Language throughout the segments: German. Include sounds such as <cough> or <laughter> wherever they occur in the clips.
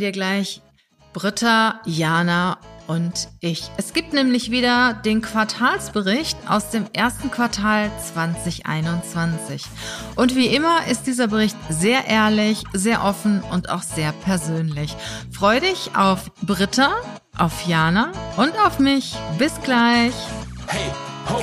Wir gleich Britta, Jana und ich. Es gibt nämlich wieder den Quartalsbericht aus dem ersten Quartal 2021. Und wie immer ist dieser Bericht sehr ehrlich, sehr offen und auch sehr persönlich. Freu dich auf Britta, auf Jana und auf mich. Bis gleich. Hey, ho,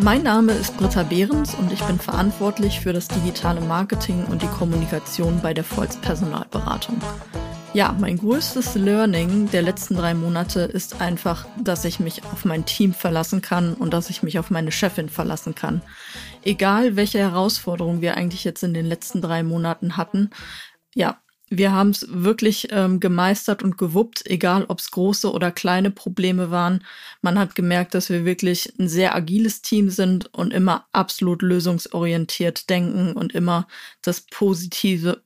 Mein Name ist Britta Behrens und ich bin verantwortlich für das digitale Marketing und die Kommunikation bei der Volz Personalberatung. Ja, mein größtes Learning der letzten drei Monate ist einfach, dass ich mich auf mein Team verlassen kann und dass ich mich auf meine Chefin verlassen kann. Egal, welche Herausforderungen wir eigentlich jetzt in den letzten drei Monaten hatten, ja, wir haben es wirklich ähm, gemeistert und gewuppt, egal ob es große oder kleine Probleme waren. Man hat gemerkt, dass wir wirklich ein sehr agiles Team sind und immer absolut lösungsorientiert denken und immer das Positive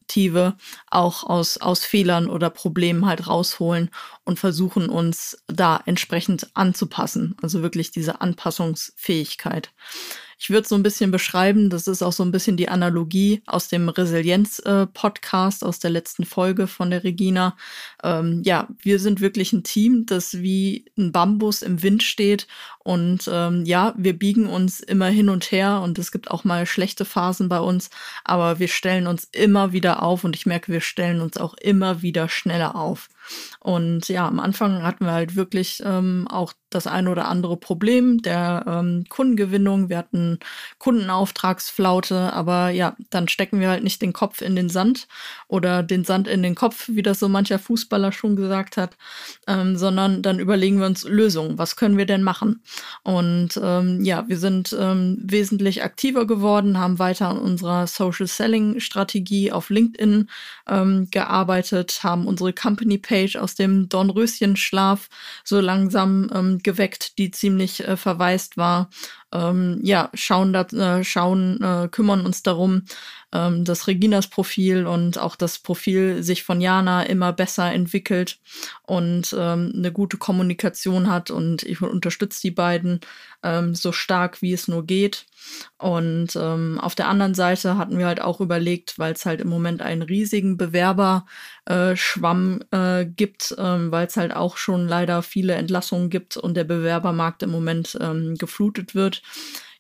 auch aus, aus Fehlern oder Problemen halt rausholen und versuchen uns da entsprechend anzupassen. Also wirklich diese Anpassungsfähigkeit. Ich würde so ein bisschen beschreiben, das ist auch so ein bisschen die Analogie aus dem Resilienz-Podcast, äh, aus der letzten Folge von der Regina. Ähm, ja, wir sind wirklich ein Team, das wie ein Bambus im Wind steht. Und ähm, ja, wir biegen uns immer hin und her und es gibt auch mal schlechte Phasen bei uns, aber wir stellen uns immer wieder auf und ich merke, wir stellen uns auch immer wieder schneller auf. Und ja, am Anfang hatten wir halt wirklich ähm, auch das eine oder andere Problem der ähm, Kundengewinnung. Wir hatten Kundenauftragsflaute, aber ja, dann stecken wir halt nicht den Kopf in den Sand oder den Sand in den Kopf, wie das so mancher Fußballer schon gesagt hat, ähm, sondern dann überlegen wir uns Lösungen. Was können wir denn machen? Und ähm, ja, wir sind ähm, wesentlich aktiver geworden, haben weiter an unserer Social Selling Strategie auf LinkedIn ähm, gearbeitet, haben unsere Company Page aus dem Dornröschenschlaf so langsam ähm, geweckt, die ziemlich äh, verwaist war. Ähm, ja, schauen, da, äh, schauen, äh, kümmern uns darum, ähm, dass Reginas Profil und auch das Profil sich von Jana immer besser entwickelt und ähm, eine gute Kommunikation hat und ich unterstütze die beiden ähm, so stark, wie es nur geht. Und ähm, auf der anderen Seite hatten wir halt auch überlegt, weil es halt im Moment einen riesigen Bewerberschwamm äh, gibt, ähm, weil es halt auch schon leider viele Entlassungen gibt und der Bewerbermarkt im Moment ähm, geflutet wird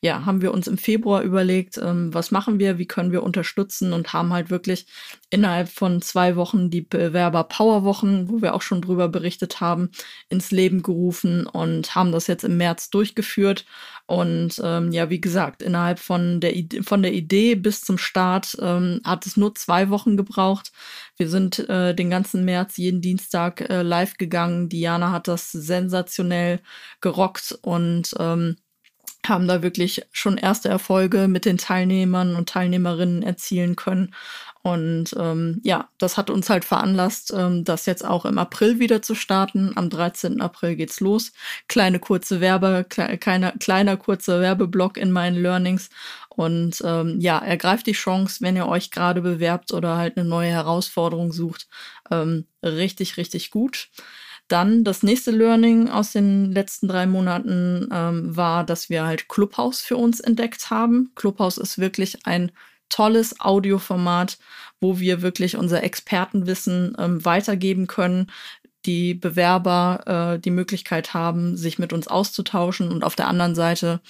ja, haben wir uns im Februar überlegt, ähm, was machen wir, wie können wir unterstützen und haben halt wirklich innerhalb von zwei Wochen die Bewerber Powerwochen, wo wir auch schon drüber berichtet haben, ins Leben gerufen und haben das jetzt im März durchgeführt. Und ähm, ja, wie gesagt, innerhalb von der, Idee, von der Idee bis zum Start ähm, hat es nur zwei Wochen gebraucht. Wir sind äh, den ganzen März jeden Dienstag äh, live gegangen. Diana hat das sensationell gerockt und ähm, haben da wirklich schon erste Erfolge mit den Teilnehmern und Teilnehmerinnen erzielen können. Und ähm, ja, das hat uns halt veranlasst, ähm, das jetzt auch im April wieder zu starten. Am 13. April geht's los. Kleine kurze Werbe, kle kleiner, kleiner kurzer Werbeblock in meinen Learnings. Und ähm, ja, ergreift die Chance, wenn ihr euch gerade bewerbt oder halt eine neue Herausforderung sucht. Ähm, richtig, richtig gut. Dann das nächste Learning aus den letzten drei Monaten ähm, war, dass wir halt Clubhouse für uns entdeckt haben. Clubhouse ist wirklich ein tolles Audioformat, wo wir wirklich unser Expertenwissen ähm, weitergeben können, die Bewerber äh, die Möglichkeit haben, sich mit uns auszutauschen. Und auf der anderen Seite,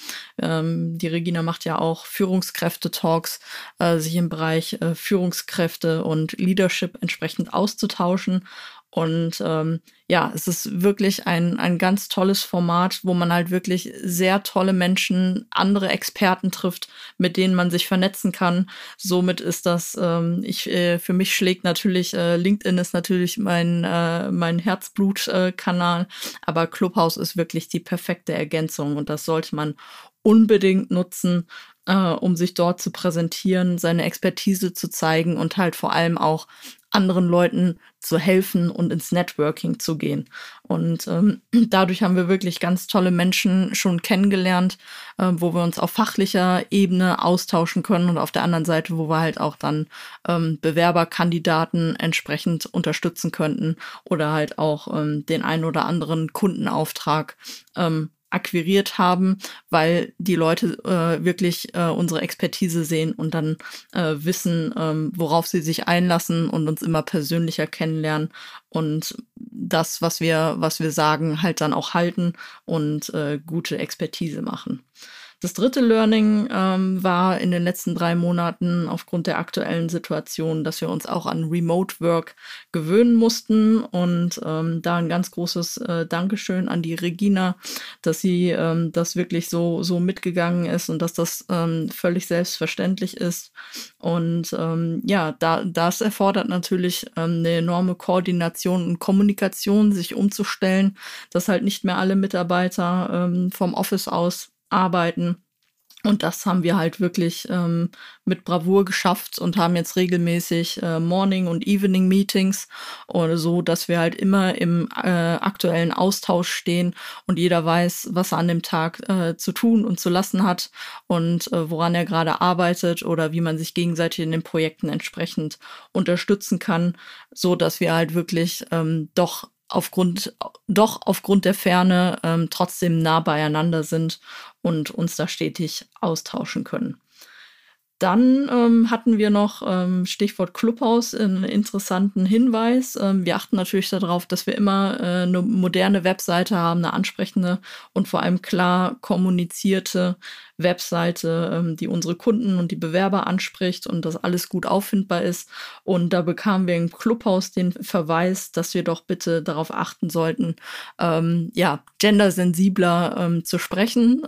ähm, die Regina macht ja auch Führungskräfte-Talks, äh, sich im Bereich äh, Führungskräfte und Leadership entsprechend auszutauschen. Und ähm, ja, es ist wirklich ein, ein ganz tolles Format, wo man halt wirklich sehr tolle Menschen, andere Experten trifft, mit denen man sich vernetzen kann. Somit ist das, ähm, ich, äh, für mich schlägt natürlich, äh, LinkedIn ist natürlich mein, äh, mein Herzblut-Kanal, aber Clubhouse ist wirklich die perfekte Ergänzung und das sollte man unbedingt nutzen. Äh, um sich dort zu präsentieren, seine Expertise zu zeigen und halt vor allem auch anderen Leuten zu helfen und ins Networking zu gehen. Und ähm, <clears throat> dadurch haben wir wirklich ganz tolle Menschen schon kennengelernt, äh, wo wir uns auf fachlicher Ebene austauschen können und auf der anderen Seite, wo wir halt auch dann ähm, Bewerberkandidaten entsprechend unterstützen könnten oder halt auch ähm, den einen oder anderen Kundenauftrag ähm, akquiriert haben, weil die Leute äh, wirklich äh, unsere Expertise sehen und dann äh, wissen, ähm, worauf sie sich einlassen und uns immer persönlicher kennenlernen und das, was wir, was wir sagen, halt dann auch halten und äh, gute Expertise machen. Das dritte Learning ähm, war in den letzten drei Monaten aufgrund der aktuellen Situation, dass wir uns auch an Remote Work gewöhnen mussten. Und ähm, da ein ganz großes äh, Dankeschön an die Regina, dass sie ähm, das wirklich so, so mitgegangen ist und dass das ähm, völlig selbstverständlich ist. Und ähm, ja, da, das erfordert natürlich ähm, eine enorme Koordination und Kommunikation, sich umzustellen, dass halt nicht mehr alle Mitarbeiter vom Office aus arbeiten. Und das haben wir halt wirklich ähm, mit Bravour geschafft und haben jetzt regelmäßig äh, Morning- und Evening-Meetings oder so, dass wir halt immer im äh, aktuellen Austausch stehen und jeder weiß, was er an dem Tag äh, zu tun und zu lassen hat und äh, woran er gerade arbeitet oder wie man sich gegenseitig in den Projekten entsprechend unterstützen kann, so dass wir halt wirklich ähm, doch aufgrund, doch aufgrund der Ferne ähm, trotzdem nah beieinander sind und uns da stetig austauschen können. Dann ähm, hatten wir noch ähm, Stichwort Clubhaus einen interessanten Hinweis. Ähm, wir achten natürlich darauf, dass wir immer äh, eine moderne Webseite haben, eine ansprechende und vor allem klar kommunizierte Webseite, ähm, die unsere Kunden und die Bewerber anspricht und dass alles gut auffindbar ist. Und da bekamen wir im Clubhaus den Verweis, dass wir doch bitte darauf achten sollten, ähm, ja, gendersensibler ähm, zu sprechen.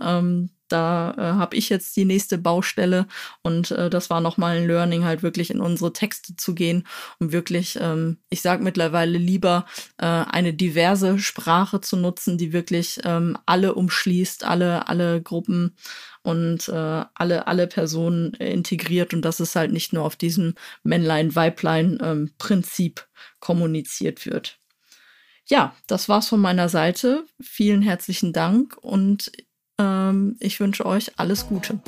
Da äh, habe ich jetzt die nächste Baustelle und äh, das war nochmal ein Learning, halt wirklich in unsere Texte zu gehen und wirklich, ähm, ich sage mittlerweile lieber, äh, eine diverse Sprache zu nutzen, die wirklich ähm, alle umschließt, alle, alle Gruppen und äh, alle, alle Personen integriert und dass es halt nicht nur auf diesem Männlein-Weiblein-Prinzip ähm, kommuniziert wird. Ja, das war's von meiner Seite. Vielen herzlichen Dank und ähm, ich wünsche euch alles Gute.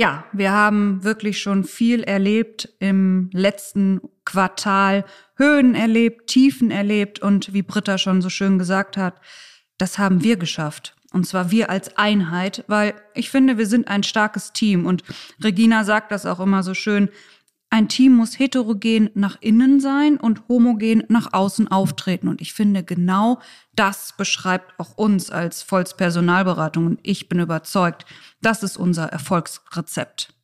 Ja, wir haben wirklich schon viel erlebt im letzten Quartal, Höhen erlebt, Tiefen erlebt und wie Britta schon so schön gesagt hat, das haben wir geschafft. Und zwar wir als Einheit, weil ich finde, wir sind ein starkes Team und Regina sagt das auch immer so schön, ein Team muss heterogen nach innen sein und homogen nach außen auftreten. Und ich finde, genau das beschreibt auch uns als Volz Personalberatung. Und ich bin überzeugt, das ist unser Erfolgsrezept.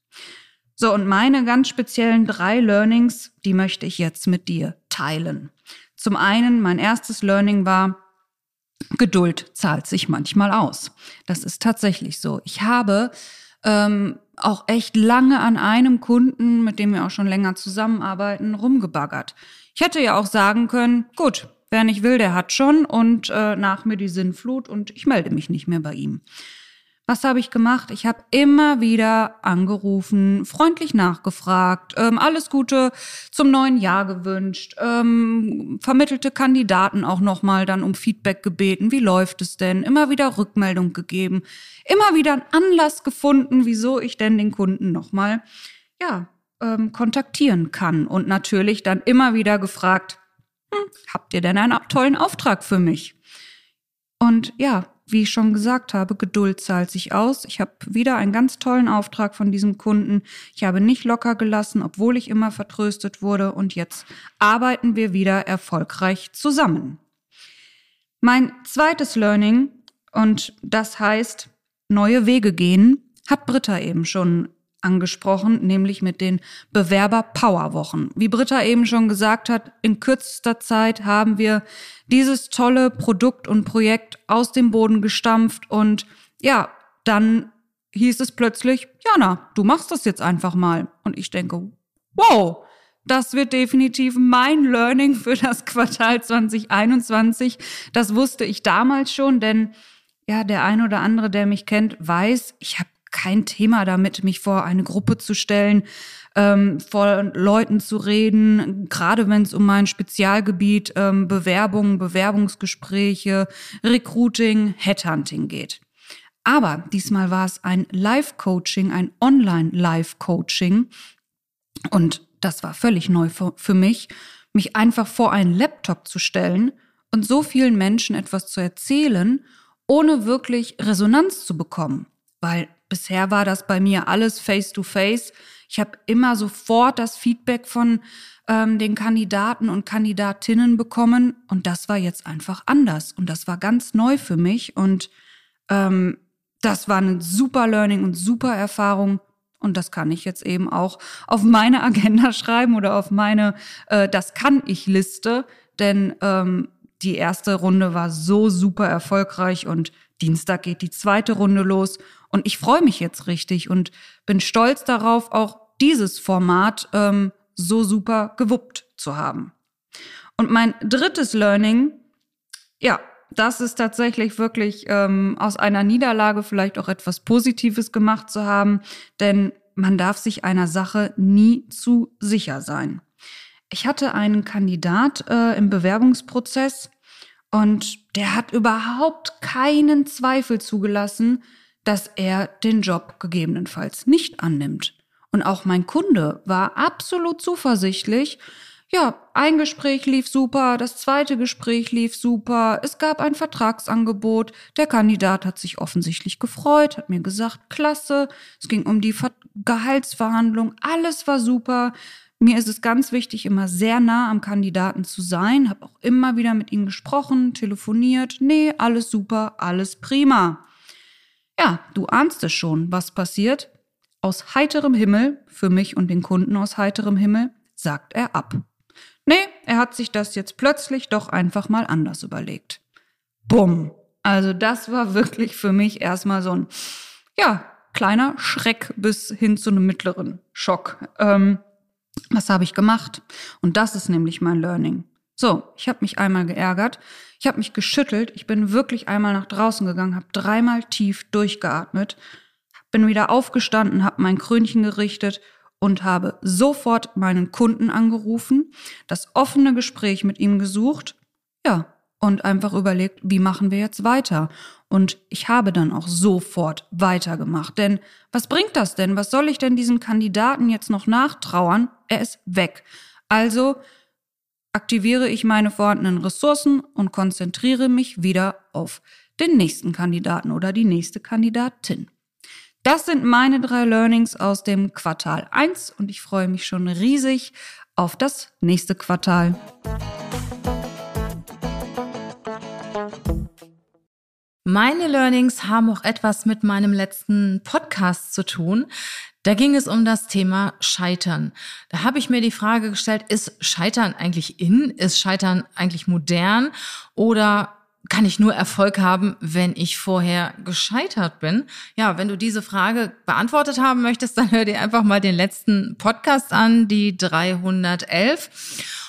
So, und meine ganz speziellen drei Learnings, die möchte ich jetzt mit dir teilen. Zum einen, mein erstes Learning war, Geduld zahlt sich manchmal aus. Das ist tatsächlich so. Ich habe ähm, auch echt lange an einem Kunden, mit dem wir auch schon länger zusammenarbeiten, rumgebaggert. Ich hätte ja auch sagen können, gut, wer nicht will, der hat schon und äh, nach mir die Sinnflut und ich melde mich nicht mehr bei ihm. Was habe ich gemacht? Ich habe immer wieder angerufen, freundlich nachgefragt, ähm, alles Gute zum neuen Jahr gewünscht, ähm, vermittelte Kandidaten auch nochmal dann um Feedback gebeten. Wie läuft es denn? Immer wieder Rückmeldung gegeben, immer wieder einen Anlass gefunden, wieso ich denn den Kunden nochmal, ja, ähm, kontaktieren kann. Und natürlich dann immer wieder gefragt, hm, habt ihr denn einen tollen Auftrag für mich? Und ja, wie ich schon gesagt habe, Geduld zahlt sich aus. Ich habe wieder einen ganz tollen Auftrag von diesem Kunden. Ich habe nicht locker gelassen, obwohl ich immer vertröstet wurde. Und jetzt arbeiten wir wieder erfolgreich zusammen. Mein zweites Learning, und das heißt neue Wege gehen, hat Britta eben schon angesprochen, nämlich mit den Bewerber-Power-Wochen. Wie Britta eben schon gesagt hat, in kürzester Zeit haben wir dieses tolle Produkt und Projekt aus dem Boden gestampft und ja, dann hieß es plötzlich, Jana, du machst das jetzt einfach mal. Und ich denke, wow, das wird definitiv mein Learning für das Quartal 2021. Das wusste ich damals schon, denn Ja, der ein oder andere, der mich kennt, weiß, ich habe kein Thema damit, mich vor eine Gruppe zu stellen, ähm, vor Leuten zu reden, gerade wenn es um mein Spezialgebiet ähm, Bewerbungen, Bewerbungsgespräche, Recruiting, Headhunting geht. Aber diesmal war es ein Live-Coaching, ein Online-Live-Coaching. Und das war völlig neu für, für mich, mich einfach vor einen Laptop zu stellen und so vielen Menschen etwas zu erzählen, ohne wirklich Resonanz zu bekommen. Weil bisher war das bei mir alles face-to-face. -face. Ich habe immer sofort das Feedback von ähm, den Kandidaten und Kandidatinnen bekommen und das war jetzt einfach anders und das war ganz neu für mich und ähm, das war eine super Learning und super Erfahrung. Und das kann ich jetzt eben auch auf meine Agenda <laughs> schreiben oder auf meine äh, Das kann ich Liste. Denn ähm, die erste Runde war so super erfolgreich und Dienstag geht die zweite Runde los. Und ich freue mich jetzt richtig und bin stolz darauf, auch dieses Format ähm, so super gewuppt zu haben. Und mein drittes Learning, ja, das ist tatsächlich wirklich ähm, aus einer Niederlage vielleicht auch etwas Positives gemacht zu haben, denn man darf sich einer Sache nie zu sicher sein. Ich hatte einen Kandidat äh, im Bewerbungsprozess und der hat überhaupt keinen Zweifel zugelassen, dass er den Job gegebenenfalls nicht annimmt. Und auch mein Kunde war absolut zuversichtlich, ja, ein Gespräch lief super, das zweite Gespräch lief super, es gab ein Vertragsangebot, der Kandidat hat sich offensichtlich gefreut, hat mir gesagt, klasse, es ging um die Ver Gehaltsverhandlung, alles war super. Mir ist es ganz wichtig, immer sehr nah am Kandidaten zu sein, habe auch immer wieder mit ihm gesprochen, telefoniert, nee, alles super, alles prima. Ja, du ahnst es schon, was passiert. Aus heiterem Himmel, für mich und den Kunden aus heiterem Himmel, sagt er ab. Nee, er hat sich das jetzt plötzlich doch einfach mal anders überlegt. Bumm. Also das war wirklich für mich erstmal so ein, ja, kleiner Schreck bis hin zu einem mittleren Schock. Ähm, was habe ich gemacht? Und das ist nämlich mein Learning. So, ich habe mich einmal geärgert, ich habe mich geschüttelt, ich bin wirklich einmal nach draußen gegangen, habe dreimal tief durchgeatmet, bin wieder aufgestanden, habe mein Krönchen gerichtet und habe sofort meinen Kunden angerufen, das offene Gespräch mit ihm gesucht, ja, und einfach überlegt, wie machen wir jetzt weiter? Und ich habe dann auch sofort weitergemacht. Denn was bringt das denn? Was soll ich denn diesem Kandidaten jetzt noch nachtrauern? Er ist weg. Also aktiviere ich meine vorhandenen Ressourcen und konzentriere mich wieder auf den nächsten Kandidaten oder die nächste Kandidatin. Das sind meine drei Learnings aus dem Quartal 1 und ich freue mich schon riesig auf das nächste Quartal. Meine Learnings haben auch etwas mit meinem letzten Podcast zu tun. Da ging es um das Thema Scheitern. Da habe ich mir die Frage gestellt, ist Scheitern eigentlich in? Ist Scheitern eigentlich modern? Oder kann ich nur Erfolg haben, wenn ich vorher gescheitert bin? Ja, wenn du diese Frage beantwortet haben möchtest, dann hör dir einfach mal den letzten Podcast an, die 311.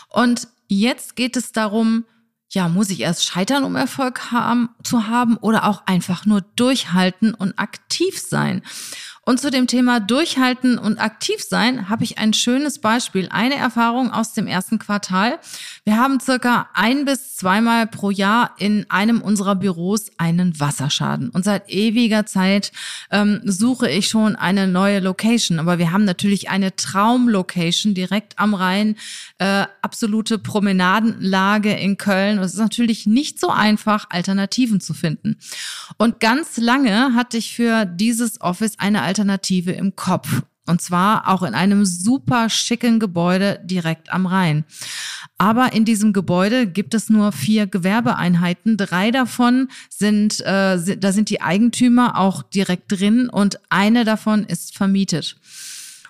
Und jetzt geht es darum, ja, muss ich erst scheitern, um Erfolg haben, zu haben oder auch einfach nur durchhalten und aktiv sein? Und zu dem Thema Durchhalten und aktiv sein habe ich ein schönes Beispiel, eine Erfahrung aus dem ersten Quartal. Wir haben circa ein bis zweimal pro Jahr in einem unserer Büros einen Wasserschaden. Und seit ewiger Zeit ähm, suche ich schon eine neue Location. Aber wir haben natürlich eine Traumlocation direkt am Rhein, äh, absolute Promenadenlage in Köln. Und es ist natürlich nicht so einfach, Alternativen zu finden. Und ganz lange hatte ich für dieses Office eine Alternative Alternative im Kopf. Und zwar auch in einem super schicken Gebäude direkt am Rhein. Aber in diesem Gebäude gibt es nur vier Gewerbeeinheiten. Drei davon sind, äh, da sind die Eigentümer auch direkt drin und eine davon ist vermietet.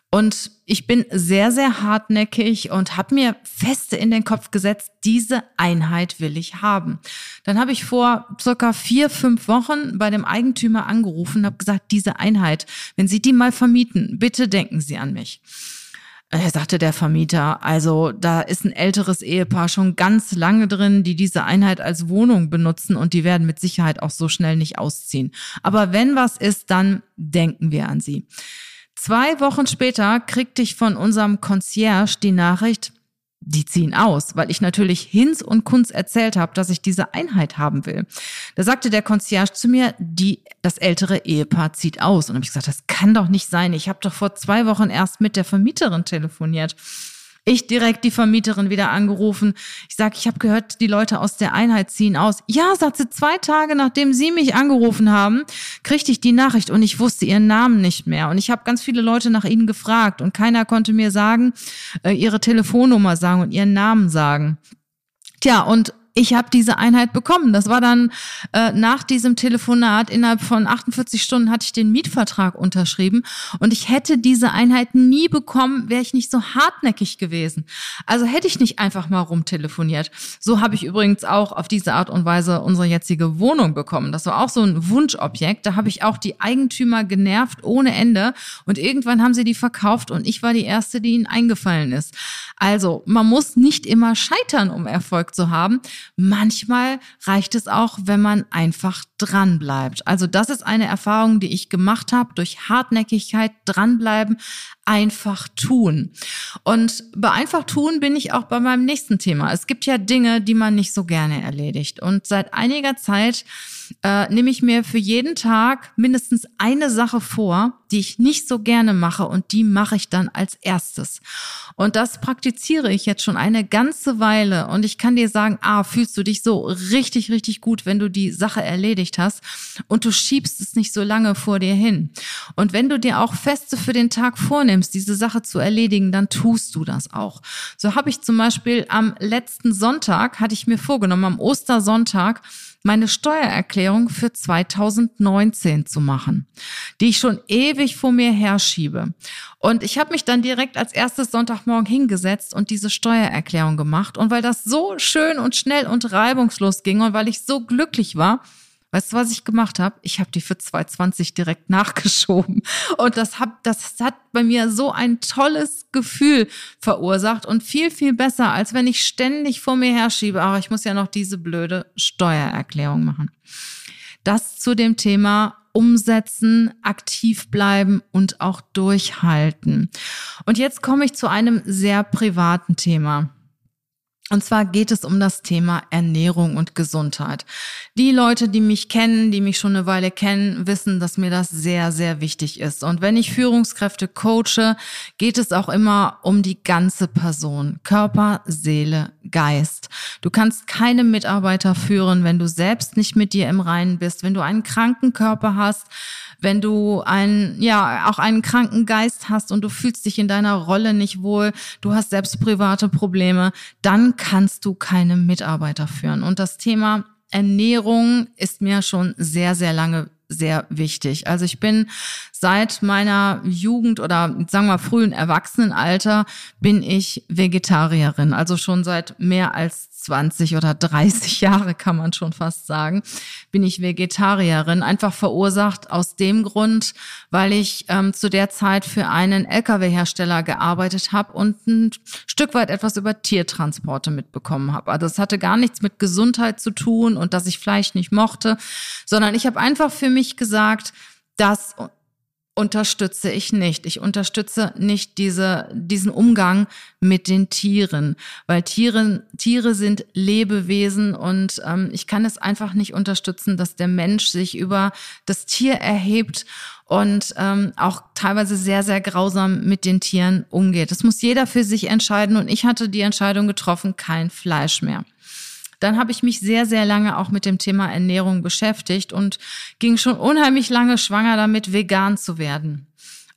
Und ich bin sehr, sehr hartnäckig und habe mir feste in den Kopf gesetzt, diese Einheit will ich haben. Dann habe ich vor circa vier, fünf Wochen bei dem Eigentümer angerufen und habe gesagt, diese Einheit, wenn Sie die mal vermieten, bitte denken Sie an mich. Er sagte der Vermieter, also da ist ein älteres Ehepaar schon ganz lange drin, die diese Einheit als Wohnung benutzen und die werden mit Sicherheit auch so schnell nicht ausziehen. Aber wenn was ist, dann denken wir an sie. Zwei Wochen später kriegte ich von unserem Concierge die Nachricht, die ziehen aus, weil ich natürlich Hinz und Kunz erzählt habe, dass ich diese Einheit haben will. Da sagte der Concierge zu mir, die, das ältere Ehepaar zieht aus. Und habe ich gesagt, das kann doch nicht sein. Ich habe doch vor zwei Wochen erst mit der Vermieterin telefoniert. Ich direkt die Vermieterin wieder angerufen. Ich sage, ich habe gehört, die Leute aus der Einheit ziehen aus. Ja, sagt sie, zwei Tage nachdem sie mich angerufen haben, kriegte ich die Nachricht und ich wusste ihren Namen nicht mehr. Und ich habe ganz viele Leute nach ihnen gefragt und keiner konnte mir sagen, äh, ihre Telefonnummer sagen und ihren Namen sagen. Tja, und ich habe diese Einheit bekommen. Das war dann äh, nach diesem Telefonat, innerhalb von 48 Stunden hatte ich den Mietvertrag unterschrieben und ich hätte diese Einheit nie bekommen, wäre ich nicht so hartnäckig gewesen. Also hätte ich nicht einfach mal rumtelefoniert. So habe ich übrigens auch auf diese Art und Weise unsere jetzige Wohnung bekommen. Das war auch so ein Wunschobjekt. Da habe ich auch die Eigentümer genervt ohne Ende und irgendwann haben sie die verkauft und ich war die erste, die ihnen eingefallen ist. Also man muss nicht immer scheitern, um Erfolg zu haben. Manchmal reicht es auch, wenn man einfach dran bleibt. Also das ist eine Erfahrung, die ich gemacht habe durch Hartnäckigkeit, dranbleiben, einfach tun. Und bei einfach tun bin ich auch bei meinem nächsten Thema. Es gibt ja Dinge, die man nicht so gerne erledigt. Und seit einiger Zeit äh, nehme ich mir für jeden Tag mindestens eine Sache vor, die ich nicht so gerne mache und die mache ich dann als erstes. Und das praktiziere ich jetzt schon eine ganze Weile und ich kann dir sagen, ah, fühlst du dich so richtig, richtig gut, wenn du die Sache erledigt hast und du schiebst es nicht so lange vor dir hin. Und wenn du dir auch Feste für den Tag vornimmst, diese Sache zu erledigen, dann tust du das auch. So habe ich zum Beispiel am letzten Sonntag, hatte ich mir vorgenommen, am Ostersonntag, meine Steuererklärung für 2019 zu machen, die ich schon ewig vor mir herschiebe. Und ich habe mich dann direkt als erstes Sonntagmorgen hingesetzt und diese Steuererklärung gemacht. Und weil das so schön und schnell und reibungslos ging und weil ich so glücklich war, Weißt du, was ich gemacht habe? Ich habe die für 220 direkt <laughs> nachgeschoben. Und das, hab, das hat bei mir so ein tolles Gefühl verursacht und viel, viel besser, als wenn ich ständig vor mir herschiebe. Aber ich muss ja noch diese blöde Steuererklärung machen. Das zu dem Thema umsetzen, aktiv bleiben und auch durchhalten. Und jetzt komme ich zu einem sehr privaten Thema. Und zwar geht es um das Thema Ernährung und Gesundheit. Die Leute, die mich kennen, die mich schon eine Weile kennen, wissen, dass mir das sehr, sehr wichtig ist. Und wenn ich Führungskräfte coache, geht es auch immer um die ganze Person. Körper, Seele, Geist. Du kannst keine Mitarbeiter führen, wenn du selbst nicht mit dir im Reinen bist, wenn du einen kranken Körper hast, wenn du einen, ja, auch einen kranken Geist hast und du fühlst dich in deiner Rolle nicht wohl, du hast selbst private Probleme, dann kannst du keine Mitarbeiter führen. Und das Thema Ernährung ist mir schon sehr, sehr lange sehr wichtig. Also ich bin seit meiner Jugend oder sagen wir frühen Erwachsenenalter bin ich Vegetarierin. Also schon seit mehr als 20 oder 30 <laughs> Jahre kann man schon fast sagen, bin ich Vegetarierin. Einfach verursacht aus dem Grund, weil ich ähm, zu der Zeit für einen Lkw-Hersteller gearbeitet habe und ein Stück weit etwas über Tiertransporte mitbekommen habe. Also es hatte gar nichts mit Gesundheit zu tun und dass ich Fleisch nicht mochte, sondern ich habe einfach für mich gesagt, dass unterstütze ich nicht. Ich unterstütze nicht diese, diesen Umgang mit den Tieren, weil Tiere, Tiere sind Lebewesen und ähm, ich kann es einfach nicht unterstützen, dass der Mensch sich über das Tier erhebt und ähm, auch teilweise sehr, sehr grausam mit den Tieren umgeht. Das muss jeder für sich entscheiden und ich hatte die Entscheidung getroffen, kein Fleisch mehr. Dann habe ich mich sehr, sehr lange auch mit dem Thema Ernährung beschäftigt und ging schon unheimlich lange schwanger damit, vegan zu werden.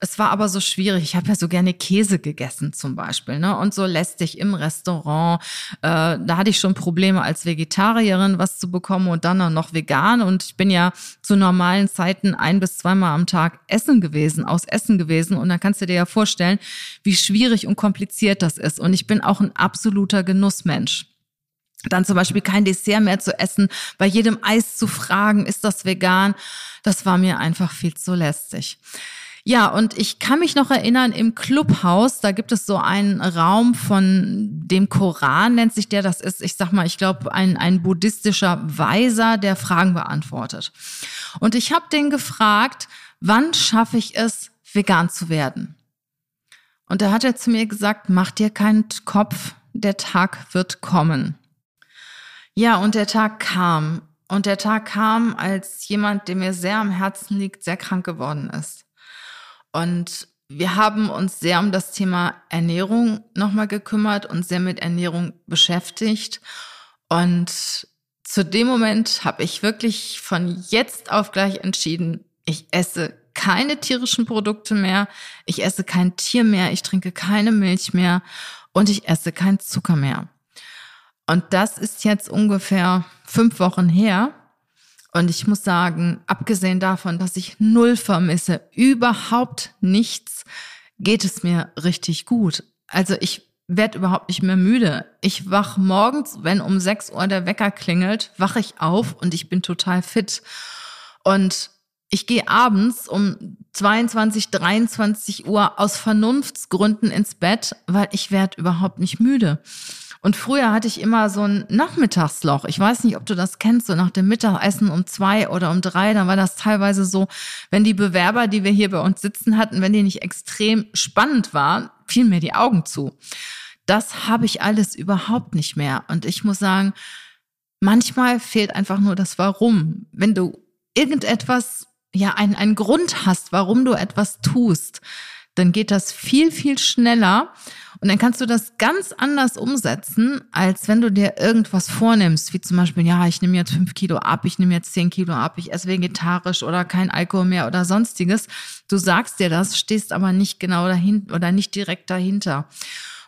Es war aber so schwierig. Ich habe ja so gerne Käse gegessen zum Beispiel, ne? Und so lästig im Restaurant. Äh, da hatte ich schon Probleme als Vegetarierin was zu bekommen und dann noch vegan. Und ich bin ja zu normalen Zeiten ein bis zweimal am Tag essen gewesen, aus Essen gewesen. Und dann kannst du dir ja vorstellen, wie schwierig und kompliziert das ist. Und ich bin auch ein absoluter Genussmensch. Dann zum Beispiel kein Dessert mehr zu essen, bei jedem Eis zu fragen, ist das vegan? Das war mir einfach viel zu lästig. Ja, und ich kann mich noch erinnern, im Clubhaus, da gibt es so einen Raum von dem Koran, nennt sich der. Das ist, ich sag mal, ich glaube, ein, ein buddhistischer Weiser, der Fragen beantwortet. Und ich habe den gefragt, wann schaffe ich es, vegan zu werden? Und da hat er zu mir gesagt, mach dir keinen Kopf, der Tag wird kommen. Ja, und der Tag kam. Und der Tag kam, als jemand, der mir sehr am Herzen liegt, sehr krank geworden ist. Und wir haben uns sehr um das Thema Ernährung nochmal gekümmert und sehr mit Ernährung beschäftigt. Und zu dem Moment habe ich wirklich von jetzt auf gleich entschieden, ich esse keine tierischen Produkte mehr, ich esse kein Tier mehr, ich trinke keine Milch mehr und ich esse kein Zucker mehr. Und das ist jetzt ungefähr fünf Wochen her. Und ich muss sagen, abgesehen davon, dass ich null vermisse, überhaupt nichts, geht es mir richtig gut. Also ich werde überhaupt nicht mehr müde. Ich wach morgens, wenn um 6 Uhr der Wecker klingelt, wache ich auf und ich bin total fit. Und ich gehe abends um 22, 23 Uhr aus Vernunftsgründen ins Bett, weil ich werde überhaupt nicht müde. Und früher hatte ich immer so ein Nachmittagsloch. Ich weiß nicht, ob du das kennst, so nach dem Mittagessen um zwei oder um drei. Da war das teilweise so, wenn die Bewerber, die wir hier bei uns sitzen hatten, wenn die nicht extrem spannend waren, fielen mir die Augen zu. Das habe ich alles überhaupt nicht mehr. Und ich muss sagen, manchmal fehlt einfach nur das Warum. Wenn du irgendetwas, ja, einen, einen Grund hast, warum du etwas tust, dann geht das viel, viel schneller und dann kannst du das ganz anders umsetzen, als wenn du dir irgendwas vornimmst, wie zum Beispiel, ja, ich nehme jetzt fünf Kilo ab, ich nehme jetzt zehn Kilo ab, ich esse vegetarisch oder kein Alkohol mehr oder sonstiges. Du sagst dir das, stehst aber nicht genau dahinter oder nicht direkt dahinter.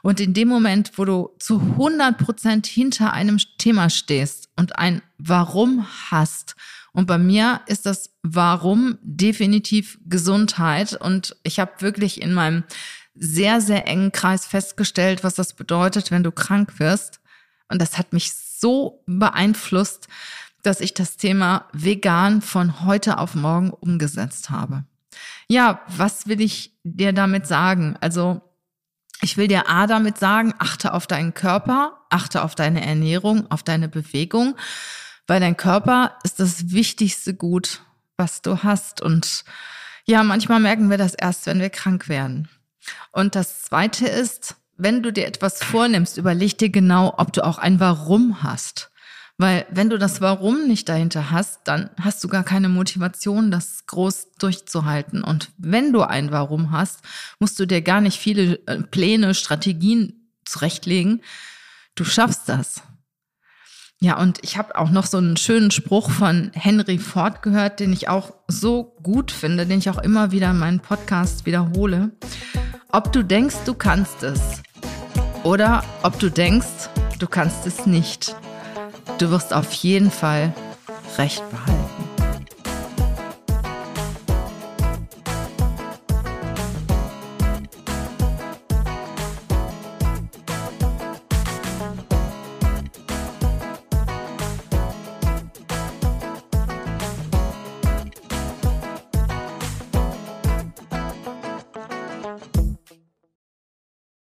Und in dem Moment, wo du zu 100 Prozent hinter einem Thema stehst und ein Warum hast, und bei mir ist das Warum definitiv Gesundheit. Und ich habe wirklich in meinem sehr, sehr engen Kreis festgestellt, was das bedeutet, wenn du krank wirst. Und das hat mich so beeinflusst, dass ich das Thema vegan von heute auf morgen umgesetzt habe. Ja, was will ich dir damit sagen? Also, ich will dir A damit sagen, achte auf deinen Körper, achte auf deine Ernährung, auf deine Bewegung, weil dein Körper ist das wichtigste Gut, was du hast. Und ja, manchmal merken wir das erst, wenn wir krank werden. Und das Zweite ist, wenn du dir etwas vornimmst, überleg dir genau, ob du auch ein Warum hast. Weil wenn du das Warum nicht dahinter hast, dann hast du gar keine Motivation, das groß durchzuhalten. Und wenn du ein Warum hast, musst du dir gar nicht viele äh, Pläne, Strategien zurechtlegen. Du schaffst das. Ja, und ich habe auch noch so einen schönen Spruch von Henry Ford gehört, den ich auch so gut finde, den ich auch immer wieder in meinen Podcast wiederhole. Ob du denkst, du kannst es oder ob du denkst, du kannst es nicht, du wirst auf jeden Fall Recht behalten.